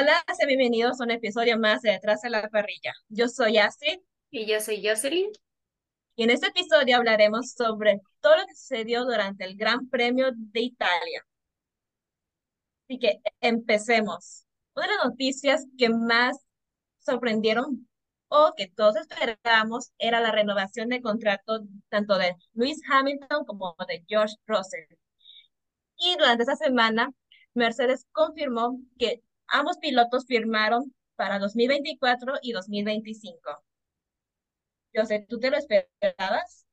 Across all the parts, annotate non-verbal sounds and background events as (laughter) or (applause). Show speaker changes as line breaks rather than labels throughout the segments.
Hola, bienvenidos a un episodio más de Detrás de la Parrilla. Yo soy Astrid
Y yo soy Jocelyn.
y en este episodio hablaremos sobre todo lo que sucedió durante el Gran Premio de Italia. Así que empecemos. Una de las noticias que más sorprendieron o que todos esperábamos era la renovación de contrato tanto de Lewis Hamilton como de George Russell. Y durante esa semana, Mercedes confirmó que ambos pilotos firmaron para 2024 y 2025. Yo sé, ¿tú te lo esperabas?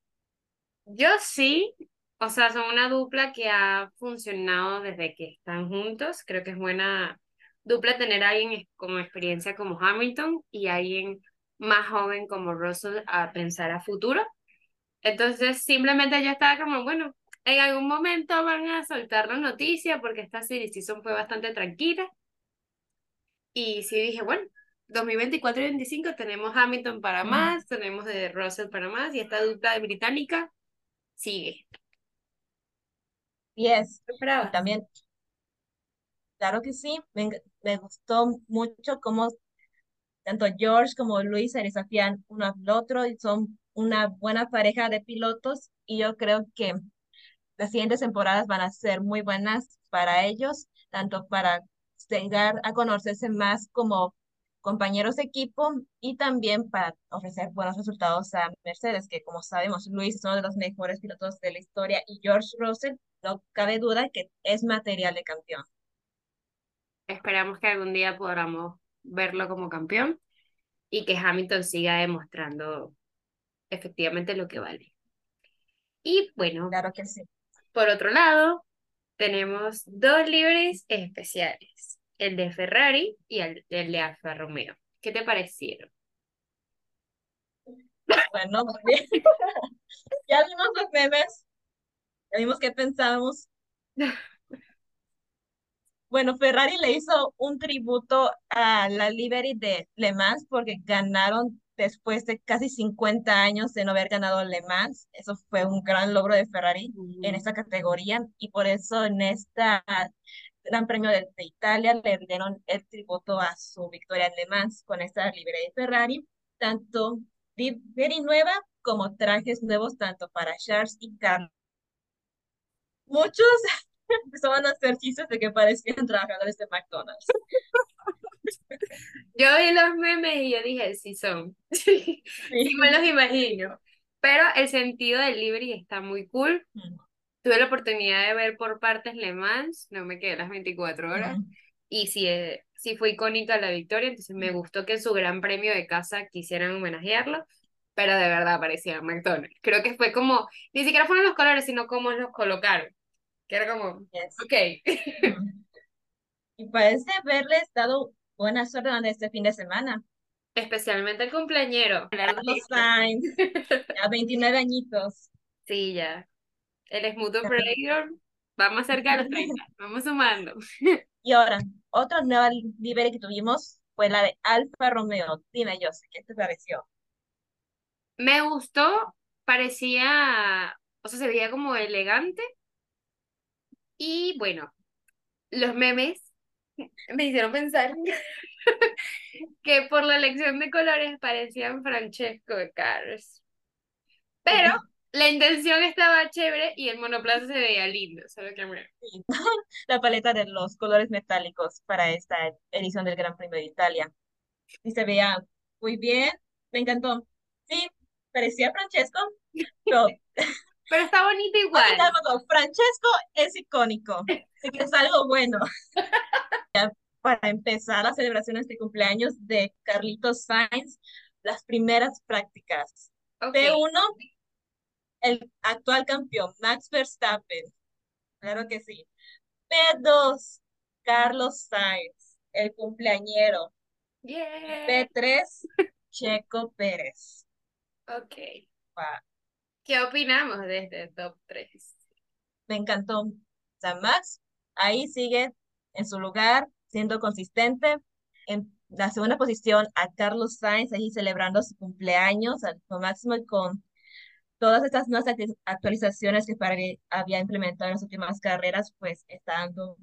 Yo sí, o sea, son una dupla que ha funcionado desde que están juntos. Creo que es buena dupla tener a alguien con experiencia como Hamilton y alguien más joven como Russell a pensar a futuro. Entonces, simplemente yo estaba como, bueno, en algún momento van a soltar la noticia porque esta serie season fue bastante tranquila. Y sí dije, bueno, 2024 y 2025 tenemos Hamilton para más, tenemos de Russell para más y esta dupla británica sigue.
Y es,
¿Qué
y también, claro que sí, me, me gustó mucho cómo tanto George como Luis se desafían uno al otro y son una buena pareja de pilotos y yo creo que las siguientes temporadas van a ser muy buenas para ellos, tanto para llegar a conocerse más como compañeros de equipo y también para ofrecer buenos resultados a Mercedes, que como sabemos, Luis es uno de los mejores pilotos de la historia y George Russell, no cabe duda que es material de campeón.
Esperamos que algún día podamos verlo como campeón y que Hamilton siga demostrando efectivamente lo que vale. Y bueno,
Claro que sí.
por otro lado, tenemos dos libres especiales, el de Ferrari y el, el de Alfa Romeo. ¿Qué te parecieron?
Bueno, muy bien. (laughs) ya vimos los memes, ya vimos qué pensamos. (laughs) Bueno, Ferrari le hizo un tributo a la Livery de Le Mans porque ganaron después de casi 50 años de no haber ganado Le Mans. Eso fue un gran logro de Ferrari en esta categoría y por eso en esta Gran Premio de, de Italia le dieron el tributo a su victoria en Le Mans con esta livery de Ferrari, tanto livery nueva como trajes nuevos tanto para Charles y Carlos. Muchos (laughs) empezaban a hacer chistes de que parecían (laughs) trabajadores de McDonald's.
Yo vi los memes y yo dije, sí son. (laughs) Sí,
Sí.
me los imagino. Pero el sentido del livery está muy cool.
Mm,
Tuve la oportunidad de ver por partes Le Mans, no me quedé las 24 horas. Y sí, eh, sí fue icónica la victoria, entonces me gustó que en su gran premio de casa quisieran homenajearlo, pero de verdad parecía McDonald's. Creo que fue como, ni siquiera fueron los colores, sino cómo los colocaron. Que era como,
Yes.
ok. (laughs)
Y parece haberles dado buena suerte durante este fin de semana.
Especialmente el cumpleañero.
Carlos Sainz, (laughs) a 29 añitos.
Sí, ya. El Smooth Operator va más cerca de los (laughs) 30. Vamos sumando. (laughs)
Y ahora, otra nueva livery que tuvimos fue la de Alfa Romeo. Dime, José, ¿qué te pareció?
Me gustó, parecía, o sea, se veía como elegante. Y bueno, los memes me hicieron pensar (laughs) que por la elección de colores parecían Francesco de Cars. Pero la intención estaba chévere y el monoplaza se veía lindo, solo que. (laughs)
La paleta de los colores metálicos para esta edición del Gran Premio de Italia. Y se veía muy bien, me encantó. Sí, parecía Francesco, pero (laughs)
Pero está bonito (laughs) igual.
Francesco es icónico, así que es algo bueno. Para empezar las celebraciones de cumpleaños de Carlitos Sainz, las primeras prácticas.
Ok.
P1, el actual campeón, Max Verstappen. Claro que sí. P2, Carlos Sainz, el cumpleañero.
Yeah.
P3, Checo Pérez.
Ok.
Wow,
¿Qué opinamos de este top 3?
me encantó. Sea, Max ahí sigue en su lugar, siendo consistente. En la segunda posición a Carlos Sainz, ahí celebrando su cumpleaños al máximo y con todas estas nuevas actu- actualizaciones que Ferrari había implementado en las últimas carreras, pues está dando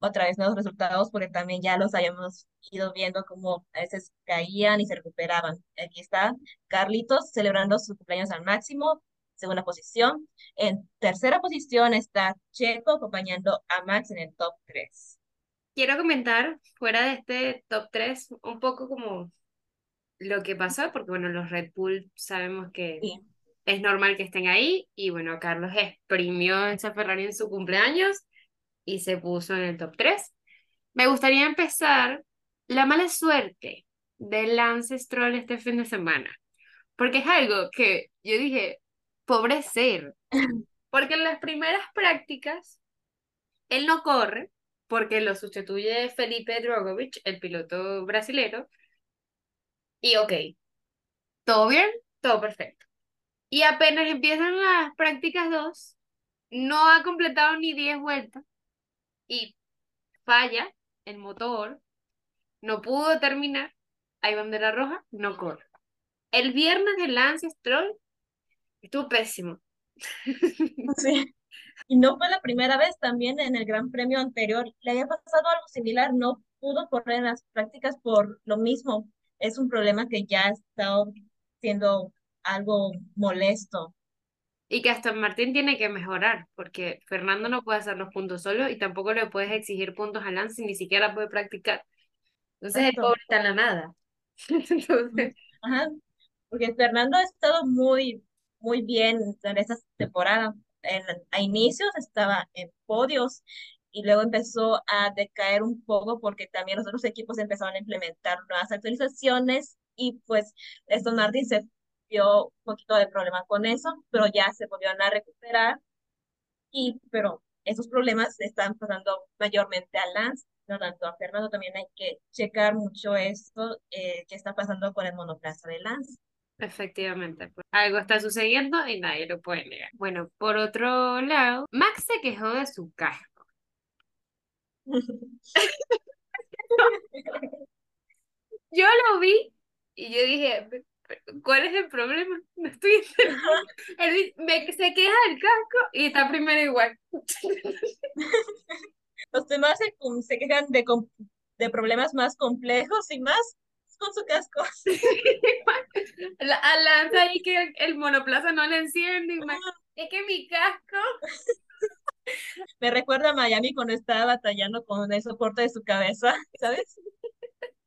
otra vez nuevos resultados porque también ya los habíamos ido viendo como a veces caían y se recuperaban. Aquí está Carlitos celebrando su cumpleaños al máximo, segunda posición. En tercera posición está Checo acompañando a Max en el top 3.
Quiero comentar fuera de este top 3 un poco como lo que pasó, porque bueno, los Red Bull sabemos que
Sí.
Es normal que estén ahí y bueno, Carlos exprimió esa Ferrari en su cumpleaños y se puso en el top 3. Me gustaría empezar la mala suerte de Lance Stroll este fin de semana, porque es algo que yo dije, pobre ser, (laughs) porque en las primeras prácticas él no corre porque lo sustituye Felipe Drogovic, el piloto brasilero, y ok, todo bien, todo perfecto. Y apenas empiezan las prácticas 2, no ha completado ni 10 vueltas y falla el motor, no pudo terminar, hay bandera roja, no corre. El viernes de Lance Stroll estuvo pésimo. (laughs)
Sí. Y no fue la primera vez, también en el Gran Premio anterior le había pasado algo similar, no pudo correr en las prácticas por lo mismo. Es un problema que ya ha estado siendo algo molesto.
Y que Aston Martin tiene que mejorar, porque Fernando no puede hacer los puntos solo y tampoco le puedes exigir puntos a Lance, ni siquiera puede practicar. Entonces el
Exacto.
pobre está en la nada. (laughs) Entonces,
Ajá, porque Fernando ha estado muy, muy bien en esta temporada. En, a inicios estaba en podios y luego empezó a decaer un poco porque también los otros equipos empezaron a implementar nuevas actualizaciones y pues Aston Martin se vio un poquito de problema con eso, pero ya se volvieron a recuperar y pero esos problemas están pasando mayormente a Lance, no tanto a Fernando, también hay que checar mucho esto eh, que está pasando con el monoplaza de Lance.
efectivamente, pues, algo está sucediendo y nadie lo puede negar. Bueno, por otro lado, Max se quejó de su casco. (laughs) (laughs) Yo lo vi y yo dije, ¿cuál es el problema? (laughs) No estoy entendiendo. Él me, se queja del casco y está primero igual. (laughs)
Los demás se, se quejan de, de problemas más complejos y más con su casco. (laughs)
La, a Lanza ahí que el, el monoplaza no le enciende. y es que mi casco.
Me recuerda a Miami cuando estaba batallando con el soporte de su cabeza, ¿sabes?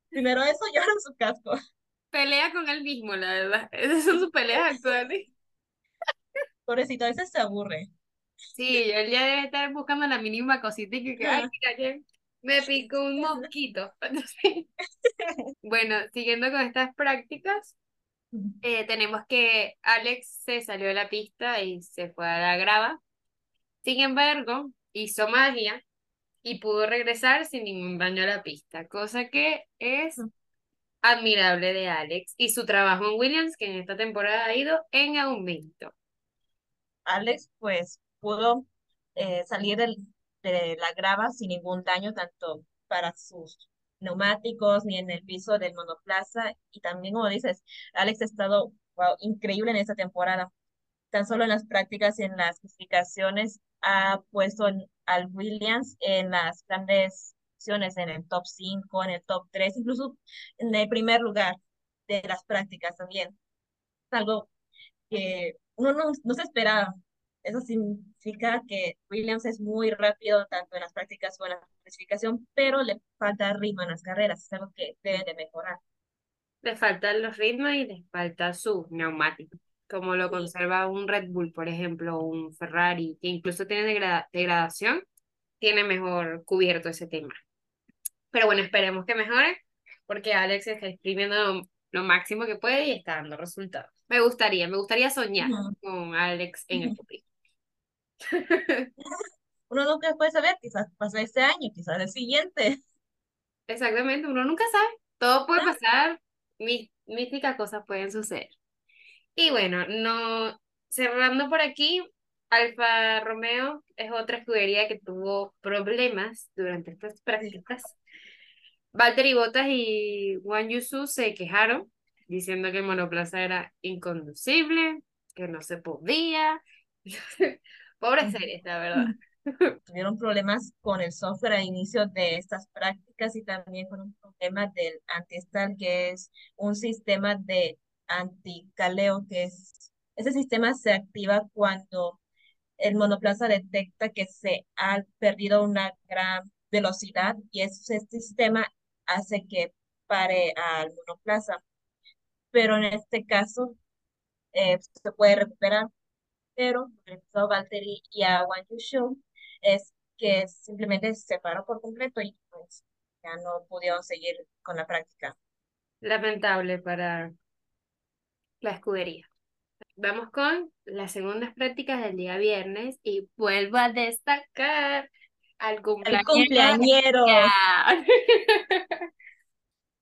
Primero eso y ahora su casco.
Pelea con él mismo, la verdad. (laughs) Esas son sus peleas actuales.
Pobrecito, a veces se aburre.
Sí, él ya debe estar buscando la mínima cosita y que, ay, mira, que me picó un mosquito. (laughs) (laughs) Bueno, siguiendo con estas prácticas, eh, tenemos que Alex se salió de la pista y se fue a la grava. Sin embargo, hizo magia y pudo regresar sin ningún daño a la pista, cosa que es admirable de Alex y su trabajo en Williams, que en esta temporada ha ido en aumento.
Alex, pues, pudo eh, salir del, de la grava sin ningún daño, tanto para sus neumáticos ni en el piso del monoplaza. Y también, como dices, Alex ha estado increíble en esta temporada. Tan solo en las prácticas y en las clasificaciones ha puesto al Williams en las grandes opciones, en el top 5, en el top 3, incluso en el primer lugar de las prácticas también. Es algo que uno no, no se esperaba. Eso significa que Williams es muy rápido tanto en las prácticas como en la clasificación, pero le falta ritmo en las carreras, es algo que debe de mejorar.
Le faltan los ritmos y le falta su neumático, como lo conserva un Red Bull, por ejemplo, un Ferrari, que incluso tiene degrada degradación, tiene mejor cubierto ese tema. Pero bueno, esperemos que mejore, porque Alex está exprimiendo lo, lo máximo que puede y está dando resultados. Me gustaría, me gustaría soñar uh -huh. con Alex en el público. (laughs)
Uno nunca puede saber, quizás pasa este año, quizás el siguiente.
Exactamente, uno nunca sabe. Todo puede pasar, místicas cosas pueden suceder. Y bueno, no cerrando por aquí, Alfa Romeo es otra escudería que tuvo problemas durante estas prácticas. Valtteri Bottas y Juan Yusu se quejaron diciendo que el monoplaza era inconducible, que no se podía. (laughs) Pobre series, la verdad. (laughs)
Tuvieron problemas con el software al inicio de estas prácticas y también con un problema del anti-stall, que es un sistema de anticaleo, que es, ese sistema se activa cuando el monoplaza detecta que se ha perdido una gran velocidad y ese sistema hace que pare al monoplaza. Pero en este caso eh, se puede recuperar. Pero el Valtteri y a Yushu es que simplemente se paró por completo y pues ya no pudieron seguir con la práctica.
Lamentable para la escudería. Vamos con las segundas prácticas del día viernes y vuelvo a destacar al
cumpleañero. (laughs)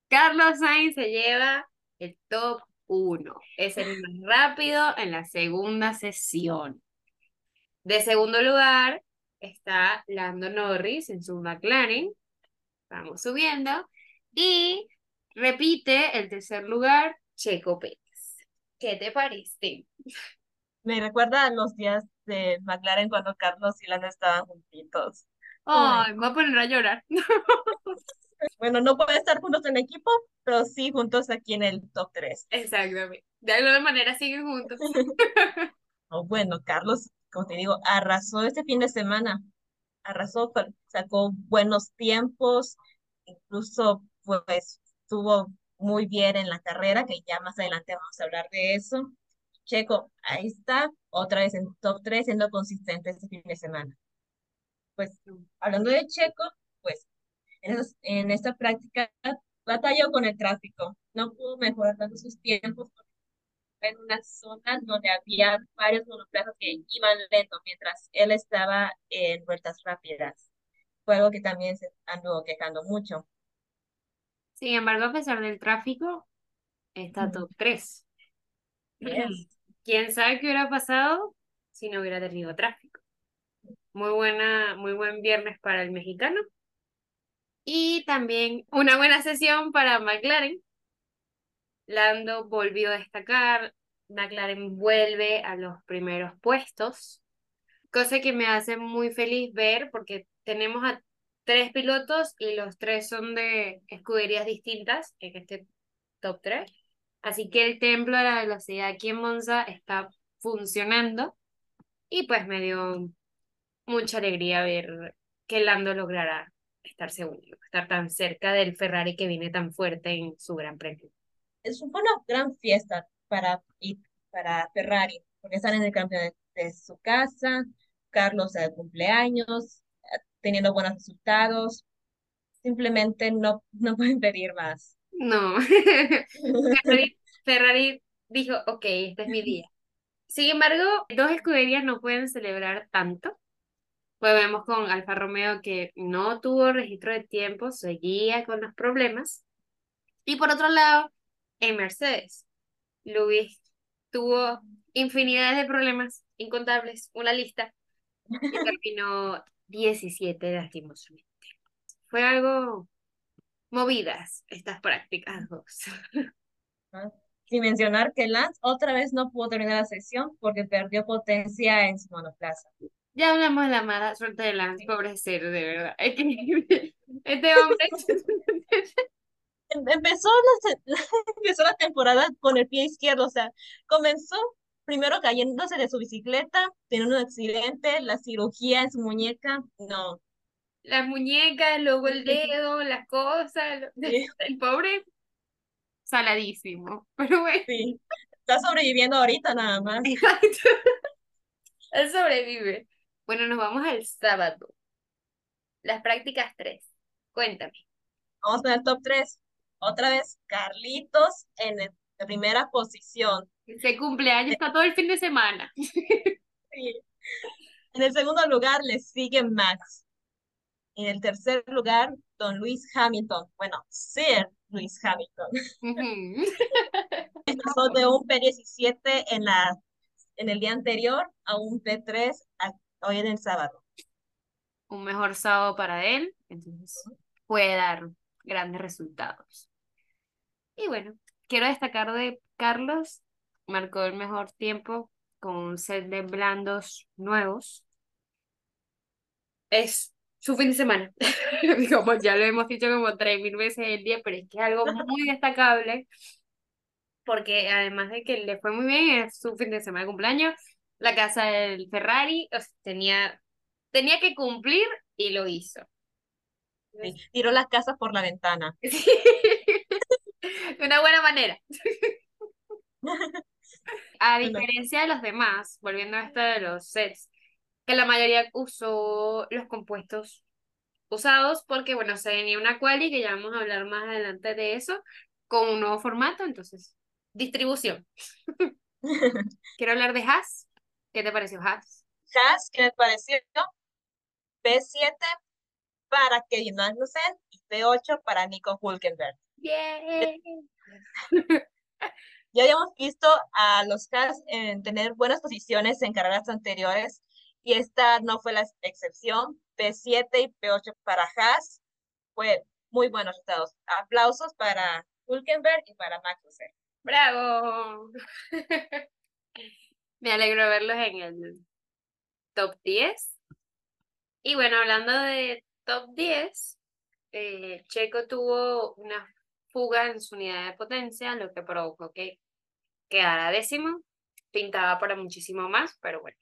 Carlos Sainz se lleva el top 1. Es el más rápido en la segunda sesión. De segundo lugar está Lando Norris en su McLaren. Vamos subiendo. Y repite el tercer lugar Checo Pérez. ¿Qué te parece?
Me recuerda a los días de McLaren cuando Carlos y Lando estaban juntitos.
Ay, me voy a poner a llorar. (laughs)
bueno, no pueden estar juntos en equipo, pero sí juntos aquí en el top 3.
Exactamente. De alguna manera siguen juntos. (laughs)
oh, bueno, Carlos, como te digo, arrasó este fin de semana. Arrasó, sacó buenos tiempos, incluso pues tuvo muy bien en la carrera, que ya más adelante vamos a hablar de eso. Checo, ahí está, otra vez en top 3, siendo consistente este fin de semana. Pues hablando de Checo, pues en, en esta práctica batalló con el tráfico, no pudo mejorar tanto sus tiempos en una zona donde había varios monoplazas que iban lento mientras él estaba en vueltas rápidas. Fue algo que también se anduvo quejando mucho.
Sin embargo, a pesar del tráfico, está top 3. (clears throat) ¿Quién sabe qué hubiera pasado si no hubiera tenido tráfico? Muy buena, muy buen viernes para el mexicano. Y también una buena sesión para McLaren. Lando volvió a destacar, McLaren vuelve a los primeros puestos, cosa que me hace muy feliz ver porque tenemos a tres pilotos y los tres son de escuderías distintas en este top 3. Así que el templo de la velocidad aquí en Monza está funcionando y pues me dio mucha alegría ver que Lando logrará estar segundo, estar tan cerca del Ferrari que viene tan fuerte en su Gran Premio.
Es una gran fiesta para, para Ferrari, porque están en el campeonato de, su casa, Carlos de cumpleaños, teniendo buenos resultados. Simplemente no, no (laughs) pueden pedir más.
No. (laughs) Ferrari, dijo, ok, este es mi día. Sin embargo, dos escuderías no pueden celebrar tanto. Pues vemos con Alfa Romeo que no tuvo registro de tiempo, seguía con los problemas. Y por otro lado, en Mercedes, Luis tuvo infinidades de problemas, incontables, una lista, y terminó 17 lastimosamente. Fue algo movidas estas prácticas dos. (laughs)
Mencionar que Lance otra vez no pudo terminar la sesión porque perdió potencia en su monoplaza.
Ya hablamos de la mala suerte de Lance, pobre ser, de verdad. (laughs) Este hombre
empezó la, (laughs) empezó la temporada con el pie izquierdo, o sea, comenzó primero cayéndose de su bicicleta, teniendo un accidente, la cirugía en su muñeca, no.
Las muñecas, luego el dedo, las cosas, (laughs) el pobre saladísimo, pero bueno.
Sí, está sobreviviendo ahorita nada más.
Él sobrevive. Bueno, nos vamos al sábado. Las prácticas 3. Cuéntame.
Vamos con el top 3. Otra vez, Carlitos en la primera posición.
Se cumpleaños, está todo el fin de semana. (laughs)
Sí. En el segundo lugar le sigue Max. En el tercer lugar, Don Luis Hamilton. Bueno, Sir Luis Hamilton. Pasó (laughs) de un P17 en, la, en el día anterior a un P3 hoy en el sábado.
Un mejor sábado para él, entonces puede dar grandes resultados. Y bueno, quiero destacar de Carlos, marcó el mejor tiempo con un set de blandos nuevos. es su fin de semana. (laughs) como ya lo hemos dicho como tres mil veces el día, pero es que es algo muy destacable porque además de que le fue muy bien, es su fin de semana de cumpleaños, la casa del Ferrari, tenía, tenía que cumplir y lo hizo.
tiró las casas por la ventana. (laughs)
de una buena manera. (laughs) A diferencia de los demás, volviendo a esto de los sets, que la mayoría usó los compuestos usados porque, bueno, se venía una quali, que ya vamos a hablar más adelante de eso, con un nuevo formato, entonces, distribución. (laughs) Quiero hablar de Haas. ¿Qué te pareció Haas?
Haas, ¿qué me pareció? P7 para Kevin Magnussen y P8 para Nico Hulkenberg. (laughs) Ya habíamos visto a los Haas en tener buenas posiciones en carreras anteriores y esta no fue la excepción. P7 y P8 para Haas fue muy buenos resultados. Aplausos para Hulkenberg y para Magnussen.
¡Bravo! (laughs) Me alegro verlos en el top 10. Y bueno, hablando de top 10, eh, Checo tuvo una fuga en su unidad de potencia, lo que provocó que quedara décimo. Pintaba para muchísimo más, pero bueno,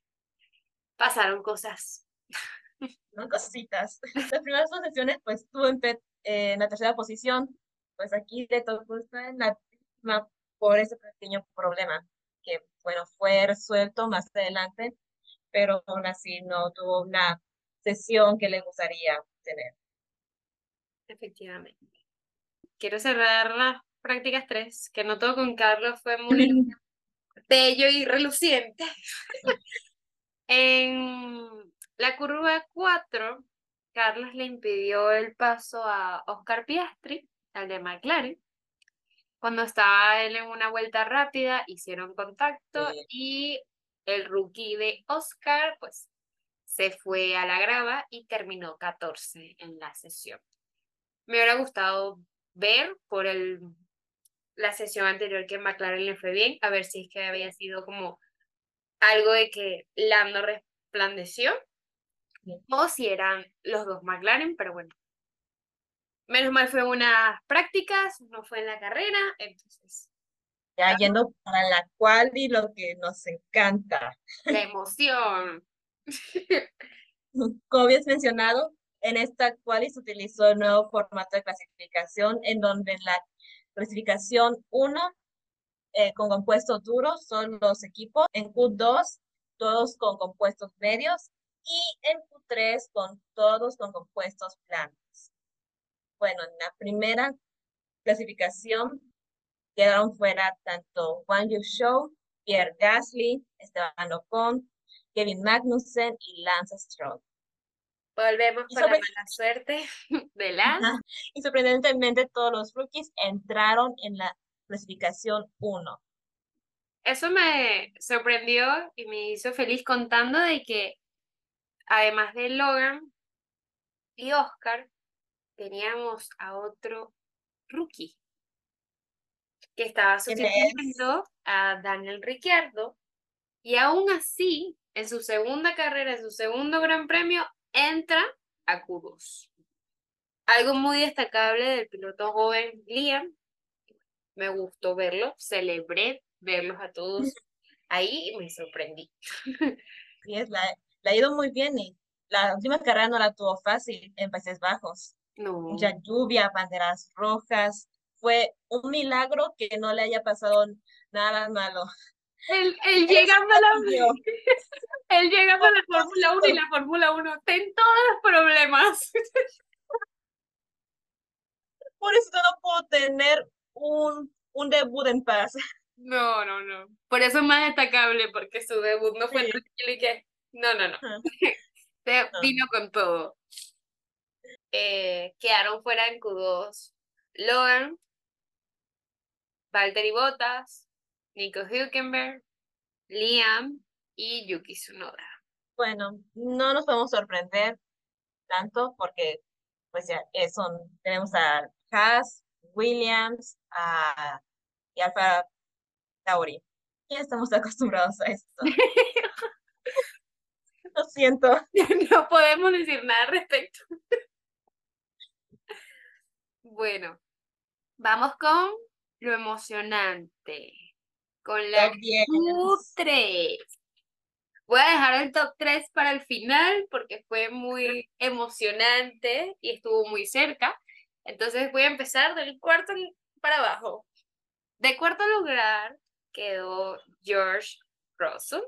pasaron cosas. (laughs)
No cositas. Las primeras posiciones, pues estuvo en, en, la tercera posición, pues aquí de todo en la por ese pequeño problema, que bueno, fue resuelto más adelante, pero aún así no tuvo una sesión que le gustaría tener.
Efectivamente quiero cerrar las prácticas 3, que no todo con Carlos fue (laughs) muy bello y reluciente. (laughs) en la curva 4, Carlos le impidió el paso a Oscar Piastri, al de McLaren. Cuando estaba él en una vuelta rápida, hicieron contacto y el rookie de Oscar, pues, se fue a la grava y terminó 14 en la sesión. Me hubiera gustado ver por el, la sesión anterior que McLaren le fue bien, a ver si es que había sido como algo de que Lando resplandeció o si eran los dos McLaren, pero bueno. Menos mal fue unas prácticas, no fue en la carrera, entonces.
Ya yendo para la cual y lo que nos encanta.
La emoción. (laughs)
Como habías mencionado, en esta cual se utilizó el nuevo formato de clasificación, en donde en la clasificación 1, eh, con compuestos duros, son los equipos, en Q2, todos con compuestos medios, y en Q3, con todos con compuestos planos. Bueno, en la primera clasificación quedaron fuera tanto Juan Yu Show, Pierre Gasly, Esteban Ocon, Kevin Magnussen y Lance Stroll.
Volvemos con la mala suerte (laughs) de la.
Y sorprendentemente todos los rookies entraron en la clasificación 1.
Eso me sorprendió y me hizo feliz contando de que además de Logan y Oscar, teníamos a otro rookie que estaba sustituyendo a Daniel Ricciardo y aún así, en su segunda carrera, en su segundo gran premio, entra a Q2. Algo muy destacable del piloto joven Liam, me gustó verlo, celebré verlos a todos (laughs) ahí y me sorprendí. (laughs)
Sí, es, la, ha ido muy bien y la última carrera no la tuvo fácil en Países Bajos. No. Mucha lluvia, banderas rojas. Fue un milagro que no le haya pasado nada malo.
Él, (laughs) (laughs) él llegando a la él llegando a la Fórmula 1 y la Fórmula 1 ten todos los problemas. (laughs)
Por eso no puedo tener un, un debut en paz.
No, no, no. Por eso es más destacable, porque su debut no fue tranquilo y que. No, no, no. vino con todo. Eh, quedaron fuera en Q2 Logan, Valtteri Bottas, Nico Hülkenberg, Liam y Yuki Tsunoda.
Bueno, no nos podemos sorprender tanto porque pues ya son, tenemos a Haas, Williams a, y Alfa Tauri. Ya estamos (laughs) acostumbrados a esto. (laughs) Lo siento. (laughs)
no podemos decir nada al respecto. Bueno, vamos con lo emocionante. Con la
Top 10.
top 3. Voy a dejar el top 3 para el final porque fue muy emocionante y estuvo muy cerca. Entonces voy a empezar del cuarto para abajo. De cuarto lugar quedó George Russell.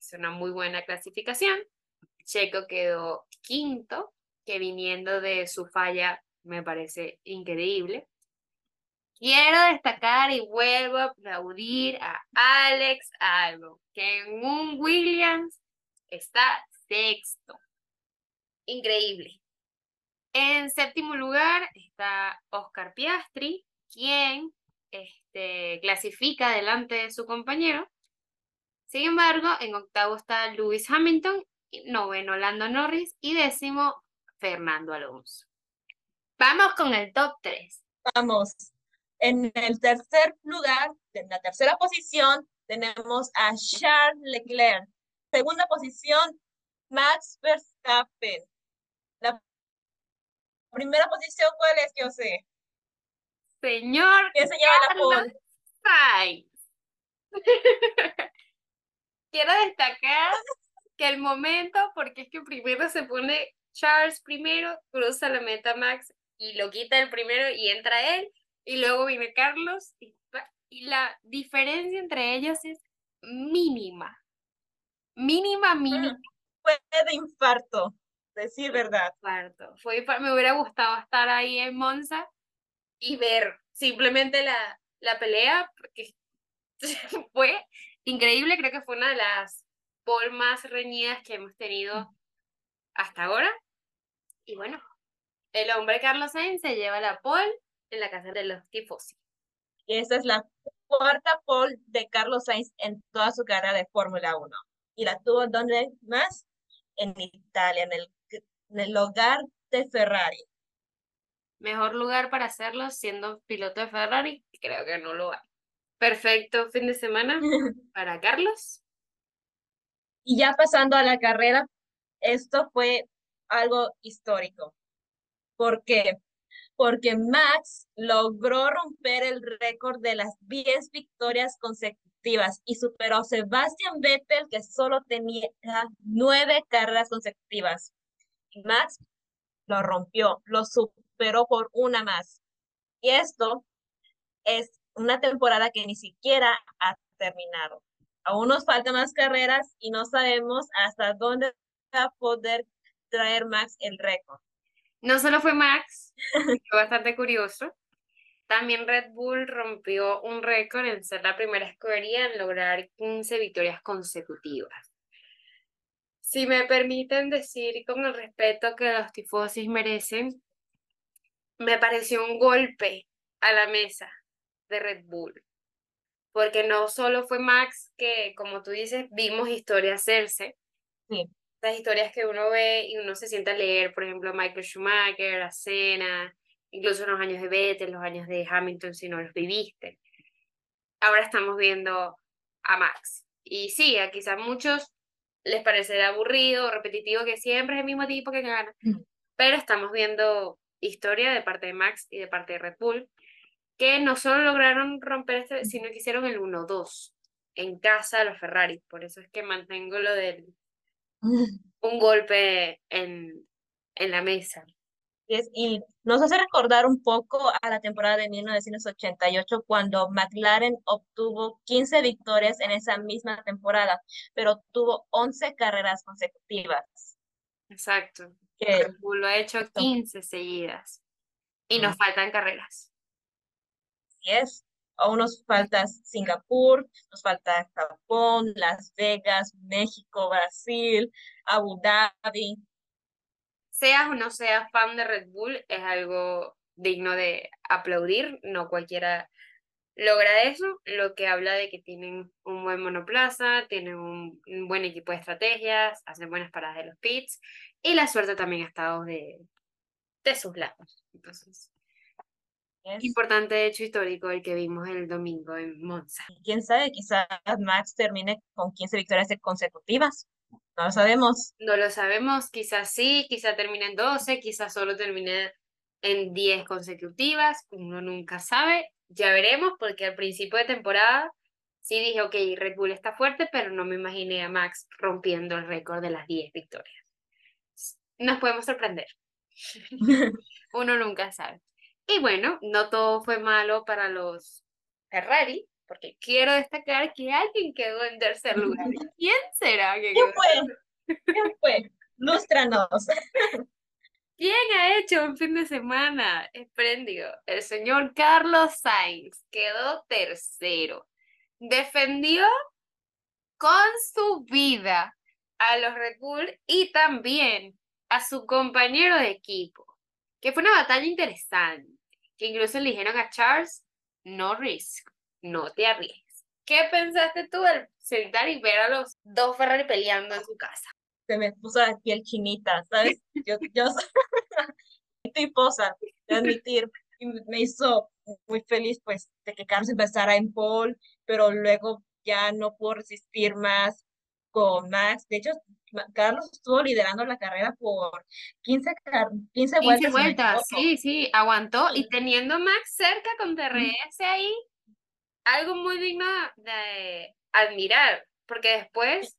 Es una muy buena clasificación. Checo quedó quinto, que viniendo de su falla me parece increíble. Quiero destacar y vuelvo a aplaudir a Alex Albon, que en un Williams está sexto. Increíble. En séptimo lugar está Oscar Piastri, quien este, clasifica delante de su compañero. Sin embargo, en octavo está Lewis Hamilton, noveno Lando Norris y décimo Fernando Alonso. Vamos con el top 3.
Vamos. En el tercer lugar, en la tercera posición, tenemos a Charles Leclerc. Segunda posición, Max Verstappen. La primera posición, ¿cuál es? Yo sé.
Señor
¿Quién se lleva la
Carlos
pole?
Sainz. (laughs) Quiero destacar que el momento, porque es que primero se pone Charles primero, cruza la meta Max y lo quita el primero y entra él, y luego viene Carlos, y, la diferencia entre ellos es mínima. Mínima, mínima.
Fue de infarto, decir verdad.
Parto. Fue, me hubiera gustado estar ahí en Monza y ver simplemente la, la pelea, porque (laughs) fue increíble, creo que fue una de las pole más reñidas que hemos tenido hasta ahora. Y bueno, el hombre Carlos Sainz se lleva la pole en la casa de los tifosi.
Y esta es la cuarta pole de Carlos Sainz en toda su carrera de Fórmula 1. Y la tuvo donde más? En Italia, en el, en el hogar de Ferrari.
Mejor lugar para hacerlo siendo piloto de Ferrari, creo que no lo hay. Perfecto fin de semana (laughs) para Carlos.
Y ya pasando a la carrera, esto fue algo histórico. ¿Por qué? Porque Max logró romper el récord de las 10 victorias consecutivas y superó a Sebastian Vettel, que solo tenía nueve carreras consecutivas. Y Max lo rompió, lo superó por una más. Y esto es una temporada que ni siquiera ha terminado. Aún nos faltan más carreras y no sabemos hasta dónde va a poder traer Max el récord.
No solo fue Max, (laughs) fue bastante curioso. También Red Bull rompió un récord en ser la primera escudería en lograr 15 victorias consecutivas. Si me permiten decir con el respeto que los tifosis merecen, me pareció un golpe a la mesa de Red Bull. Porque no solo fue Max que, como tú dices, vimos historias hacerse,
Sí.
Las historias que uno ve y uno se sienta a leer, por ejemplo, a Michael Schumacher, a Senna, incluso los años de Vettel, los años de Hamilton, si no los viviste. Ahora estamos viendo a Max. Y sí, a quizás muchos les parecerá aburrido o repetitivo que siempre es el mismo tipo que gana,
Mm.
pero estamos viendo historia de parte de Max y de parte de Red Bull, que no solo lograron romper este, sino que hicieron el 1-2 en casa de los Ferrari. Por eso es que mantengo lo del un golpe en, en la mesa.
Es- y nos hace recordar un poco a la temporada de 1988 cuando McLaren obtuvo 15 victorias en esa misma temporada, pero tuvo 11 carreras consecutivas.
Exacto.
Que
lo ha hecho 15 seguidas. Y nos faltan carreras.
sí es. Aún nos falta Singapur, nos falta Japón, Las Vegas, México, Brasil, Abu Dhabi.
Seas o no seas fan de Red Bull, es algo digno de aplaudir. No cualquiera logra eso, lo que habla de que tienen un buen monoplaza, tienen un, buen equipo de estrategias, hacen buenas paradas de los pits y la suerte también ha estado de, de sus lados. Entonces, Importante hecho histórico el que vimos el domingo en Monza.
quién sabe, quizás Max termine con 15 victorias consecutivas. No lo sabemos.
No lo sabemos, quizás sí, quizás termine en 12, quizás solo termine en 10 consecutivas, uno nunca sabe, ya veremos, porque al principio de temporada sí dije, ok, Red Bull está fuerte, pero no me imaginé a Max rompiendo el récord de las 10 victorias. Nos podemos sorprender. (laughs) uno nunca sabe. Y bueno, no todo fue malo para los Ferrari, porque quiero destacar que alguien quedó en tercer lugar. (laughs) ¿Quién será que
¿Quién fue? ¿Quién fue? Lústranos. (laughs)
¿Quién ha hecho un fin de semana espléndido? El señor Carlos Sainz quedó tercero. Defendió con su vida a los Red Bull y también a su compañero de equipo, que fue una batalla interesante, que incluso le dijeron a Charles, no risk, no te arriesgues. ¿Qué pensaste tú al sentar y ver a los dos Ferrari peleando en su casa?
Se me puso la piel chinita, ¿sabes? Yo, yo (laughs) estoy posa, de admitir, y me hizo muy feliz pues de que Carlos empezara en pole, pero luego ya no pudo resistir más con Max. De hecho, Carlos estuvo liderando la carrera por 15, 15 vueltas.
15 vueltas, sí, sí, aguantó. Y teniendo Max cerca con DRS ahí, algo muy digno de admirar, porque después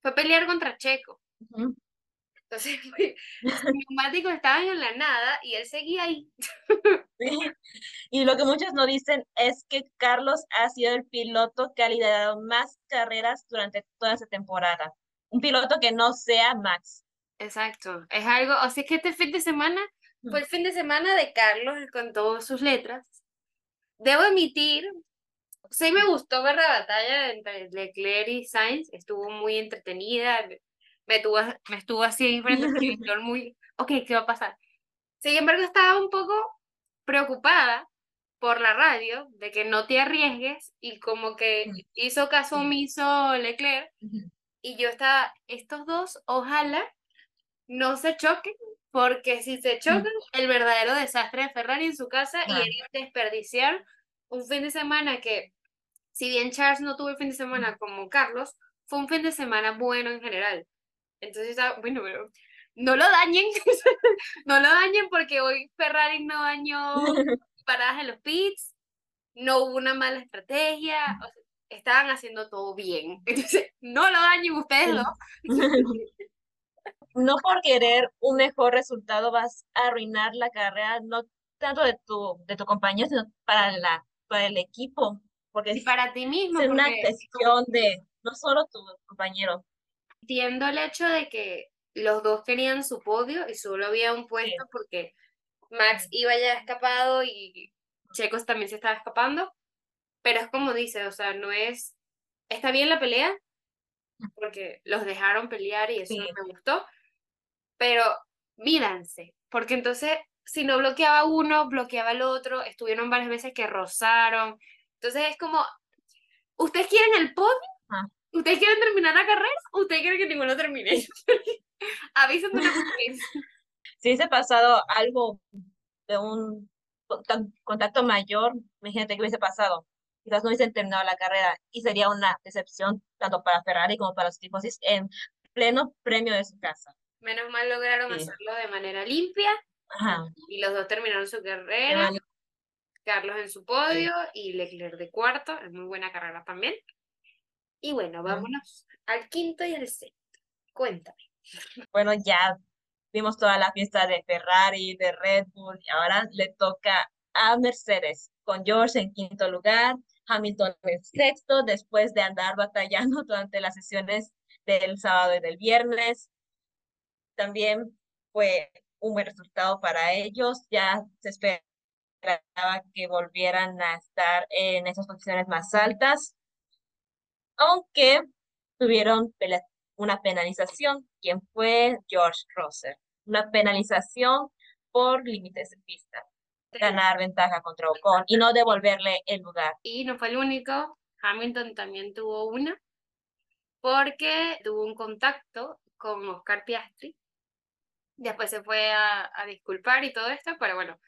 fue pelear contra Checo. Entonces, (laughs) los neumáticos estaban en la nada y él seguía ahí. (laughs)
Y lo que muchos no dicen es que Carlos ha sido el piloto que ha liderado más carreras durante toda esa temporada. Un piloto que no sea Max.
Exacto. Es algo, o sea que este fin de semana fue el fin de semana de Carlos con todas sus letras. Debo admitir sí me gustó ver la batalla entre Leclerc y Sainz, estuvo muy entretenida, me, tuvo, me estuvo así frente al (laughs) televisor muy, ok, ¿qué va a pasar? Sin embargo, estaba un poco preocupada por la radio de que no te arriesgues y como que hizo caso omiso Leclerc y yo estaba, estos dos, ojalá no se choquen, porque si se chocan, el verdadero desastre de Ferrari en su casa y el desperdiciar un fin de semana que si bien Charles no tuvo el fin de semana como Carlos, fue un fin de semana bueno en general. Entonces, bueno, pero no lo dañen, (laughs) no lo dañen porque hoy Ferrari no dañó (laughs) paradas en los pits, no hubo una mala estrategia, estaban haciendo todo bien. (laughs) Entonces, no lo dañen ustedes ¿no?
no por querer un mejor resultado vas a arruinar la carrera, no tanto de tu, de tu compañero, sino para, la, para el equipo porque
y para ti mismo.
Es una cuestión de no solo tu compañero.
Entiendo el hecho de que los dos querían su podio y solo había un puesto porque Max iba ya escapado y Checos también se estaba escapando, pero es como dice, o sea, no es, está bien la pelea, porque los dejaron pelear y eso me gustó, pero mídanse, porque entonces si no bloqueaba uno, bloqueaba el otro, estuvieron varias veces que rozaron, entonces es como, ¿ustedes quieren el podio? Ah. ¿Ustedes quieren terminar la carrera? ¿Ustedes quieren que ninguno termine? (laughs) Avísenme una vez.
Si hubiese pasado algo de un contacto mayor, imagínate que hubiese pasado. Quizás no hubiesen terminado la carrera y sería una decepción tanto para Ferrari como para los equipos en pleno premio de su casa.
Menos mal lograron hacerlo de manera limpia y los dos terminaron su carrera. Carlos en su podio y Leclerc de cuarto, es muy buena carrera también. Y bueno, vámonos al quinto y al sexto. Cuéntame. (laughs)
Bueno, ya vimos toda la fiesta de Ferrari, de Red Bull, y ahora le toca a Mercedes, con George en quinto lugar, Hamilton en sexto, después de andar batallando (laughs) durante las sesiones del sábado y del viernes. También fue un buen resultado para ellos, ya se espera esperaba que volvieran a estar en esas posiciones más altas, aunque tuvieron una penalización, quien fue George Russell, una penalización por límites de pista, ganar ventaja contra Ocon y no devolverle el lugar.
Y no fue el único, Hamilton también tuvo una, porque tuvo un contacto con Oscar Piastri, después se fue a, a disculpar y todo esto, pero bueno,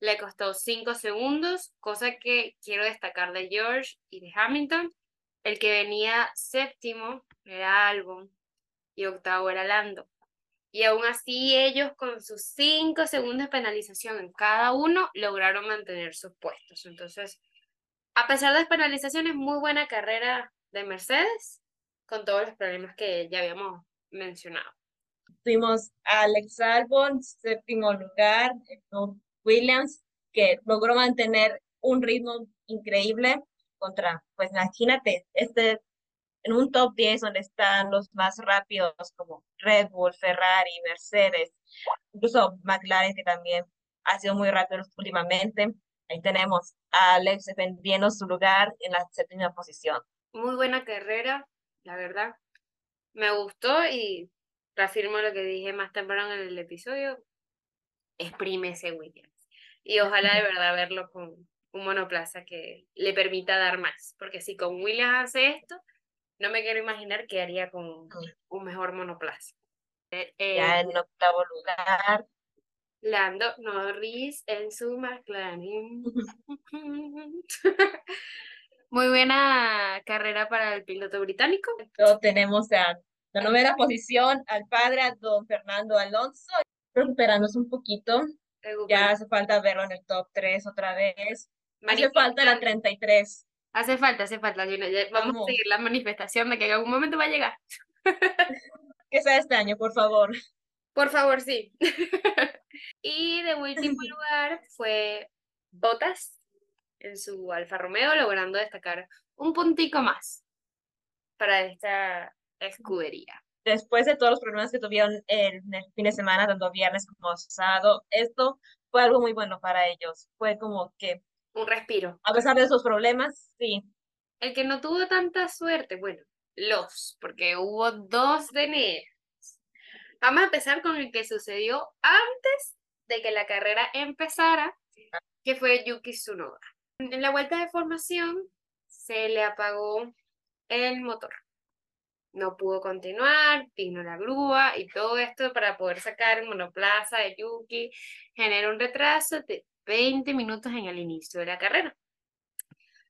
le costó 5 segundos, cosa que quiero destacar de George y de Hamilton. El que venía séptimo era Albon y octavo era Lando. Y aún así ellos con sus cinco segundos de penalización en cada uno lograron mantener sus puestos. Entonces, a pesar de las penalizaciones, muy buena carrera de Mercedes con todos los problemas que ya habíamos mencionado.
Tuvimos a Alex Albon, séptimo lugar, Williams, que logró mantener un ritmo increíble contra, pues imagínate, este en un top 10 donde están los más rápidos como Red Bull, Ferrari, Mercedes, incluso McLaren que también ha sido muy rápido últimamente. Ahí tenemos a Alex defendiendo su lugar en la séptima posición.
Muy buena carrera, la verdad. Me gustó y reafirmo lo que dije más temprano en el episodio. Exprime ese Williams. Y ojalá de (laughs) verdad verlo con un monoplaza que le permita dar más. Porque si con Williams hace esto, no me quiero imaginar qué haría con un mejor monoplaza.
Eh, ya en octavo lugar.
Lando Norris en su McLaren. (laughs) Muy buena carrera para el piloto británico.
tenemos a la novena posición al padre, a don Fernando Alonso, recuperándose un poquito. Ya hace falta verlo en el top 3 otra vez. Hace falta la 33.
Hace falta, hace falta. Vamos, a seguir la manifestación de que en algún momento va a llegar. (laughs)
que sea este año, por favor.
Por favor, sí. (laughs) y de último (laughs) lugar fue Botas en su Alfa Romeo, logrando destacar un puntico más para esta escudería.
Después de todos los problemas que tuvieron el fin de semana, tanto viernes como sábado, esto fue algo muy bueno para ellos. Fue como que
un respiro.
A pesar de esos problemas, sí.
El que no tuvo tanta suerte, bueno, los, porque hubo dos de Vamos a empezar con el que sucedió antes de que la carrera empezara, que fue Yuki Tsunoda. En la vuelta de formación se le apagó el motor. No pudo continuar, vino la grúa y todo esto para poder sacar el monoplaza de Yuki generó un retraso 20 minutos en el inicio de la carrera.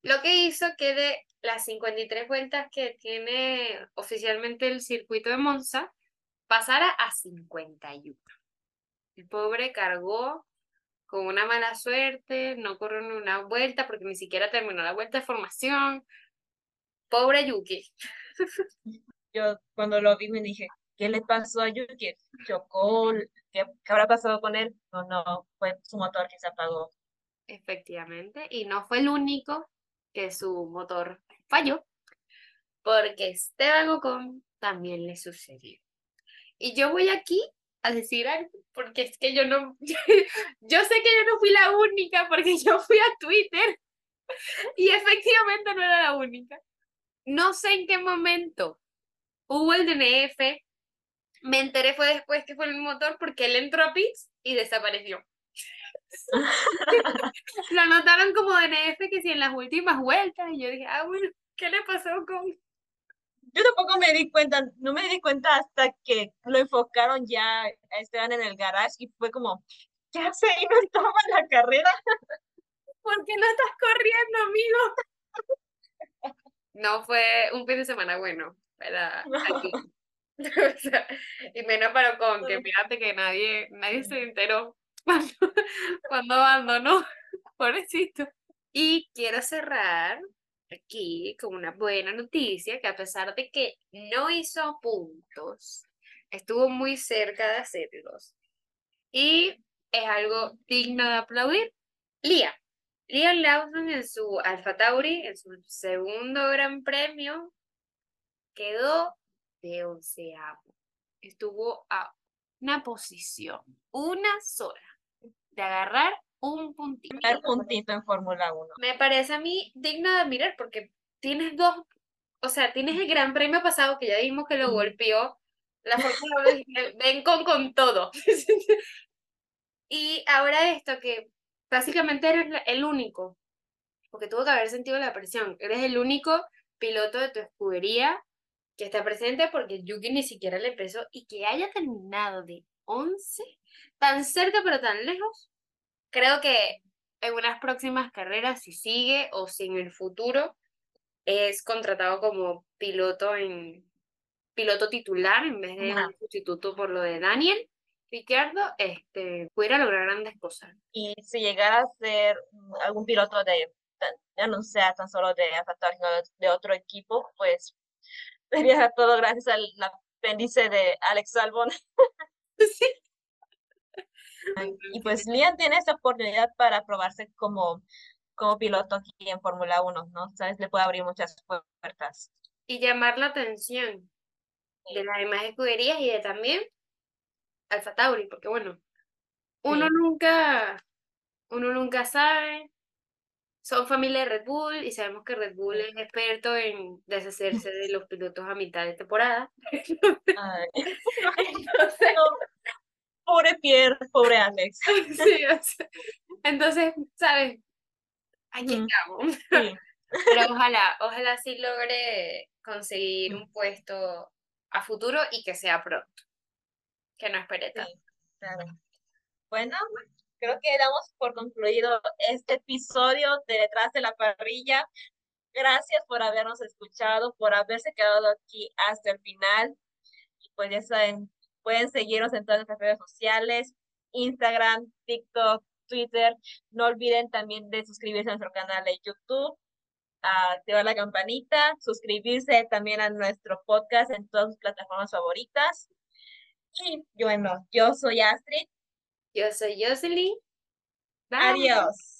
Lo que hizo que de las 53 vueltas que tiene oficialmente el circuito de Monza, pasara a 51. El pobre cargó con una mala suerte, no corrió ni una vuelta porque ni siquiera terminó la vuelta de formación. Pobre Yuki. (laughs)
Yo cuando lo vi me dije, ¿qué le pasó a Yuki? Chocó, ¿qué, habrá pasado con él? No, no, fue su motor que se apagó.
Efectivamente, y no fue el único que su motor falló, porque Esteban Ocon también le sucedió. Y yo voy aquí a decir algo, porque es que yo no, (laughs) yo sé que yo no fui la única, porque yo fui a Twitter (laughs) y efectivamente no era la única. No sé en qué momento hubo el DNF me enteré fue después que fue el motor porque él entró a pits y desapareció. (laughs) lo anotaron como DNF que si en las últimas vueltas y yo dije, ah, bueno, ¿qué le pasó con...?
Yo tampoco me di cuenta, no me di cuenta hasta que lo enfocaron ya a Esteban en el garage y fue como, ¿qué hace ahí no estaba en la carrera?
¿Por qué no estás corriendo, amigo? (laughs) No fue un fin de semana bueno para aquí. (laughs) y menos para con que fíjate que nadie, nadie se enteró (laughs) cuando, cuando abandonó, (laughs) pobrecito. Y quiero cerrar aquí con una buena noticia, que a pesar de que no hizo puntos, estuvo muy cerca de hacerlos. Y es algo digno de aplaudir. Lía. Liam Lawson en su Alfa Tauri, en su segundo gran premio, quedó de onceavo. Estuvo a una posición, una sola, de agarrar un puntito.
Un puntito en Fórmula 1.
Me parece a mí digno de admirar porque tienes dos, o sea, tienes el gran premio pasado que ya dijimos que lo golpeó, la Fórmula 1 ven con, con todo. (laughs) y ahora esto que básicamente eres el único, porque tuvo que haber sentido la presión, eres el único piloto de tu escudería que está presente porque Yuki ni siquiera le empezó y que haya terminado de 11, tan cerca pero tan lejos, creo que en unas próximas carreras, si sigue o si en el futuro es contratado como piloto en, piloto titular en vez de un sustituto por lo de Daniel. Ricciardo este, pudiera lograr grandes cosas.
Y si llegara a ser algún piloto de, ya no sea tan solo de sino de otro equipo, pues sería todo gracias al apéndice de Alex Albon. (laughs) Sí. Y pues Liam tiene esta oportunidad para probarse como, como piloto aquí en Fórmula 1, ¿no? ¿Sabes? Le puede abrir muchas puertas.
Y llamar la atención de las demás escuderías y de también Alfa Tauri, porque bueno, uno nunca, uno nunca sabe. Son familia de Red Bull y sabemos que Red Bull es experto en deshacerse de (laughs) los pilotos a mitad de temporada. (laughs) (laughs)
pobre Pierre, pobre Alex.
sí, entonces, ¿sabes? Aquí estamos. Pero ojalá, ojalá sí logre conseguir un puesto a futuro y que sea pronto. Que no espere tanto.
Bueno, creo que damos por concluido este episodio de Detrás de la Parrilla. Gracias por habernos escuchado, por haberse quedado aquí hasta el final. Y pues ya saben, pueden seguirnos en todas nuestras redes sociales, Instagram, TikTok, Twitter. No olviden también de suscribirse a nuestro canal de YouTube, activar la campanita, suscribirse también a nuestro podcast en todas sus plataformas favoritas. Y bueno, yo soy Astrid.
Yo soy Jocelyn.
Adiós.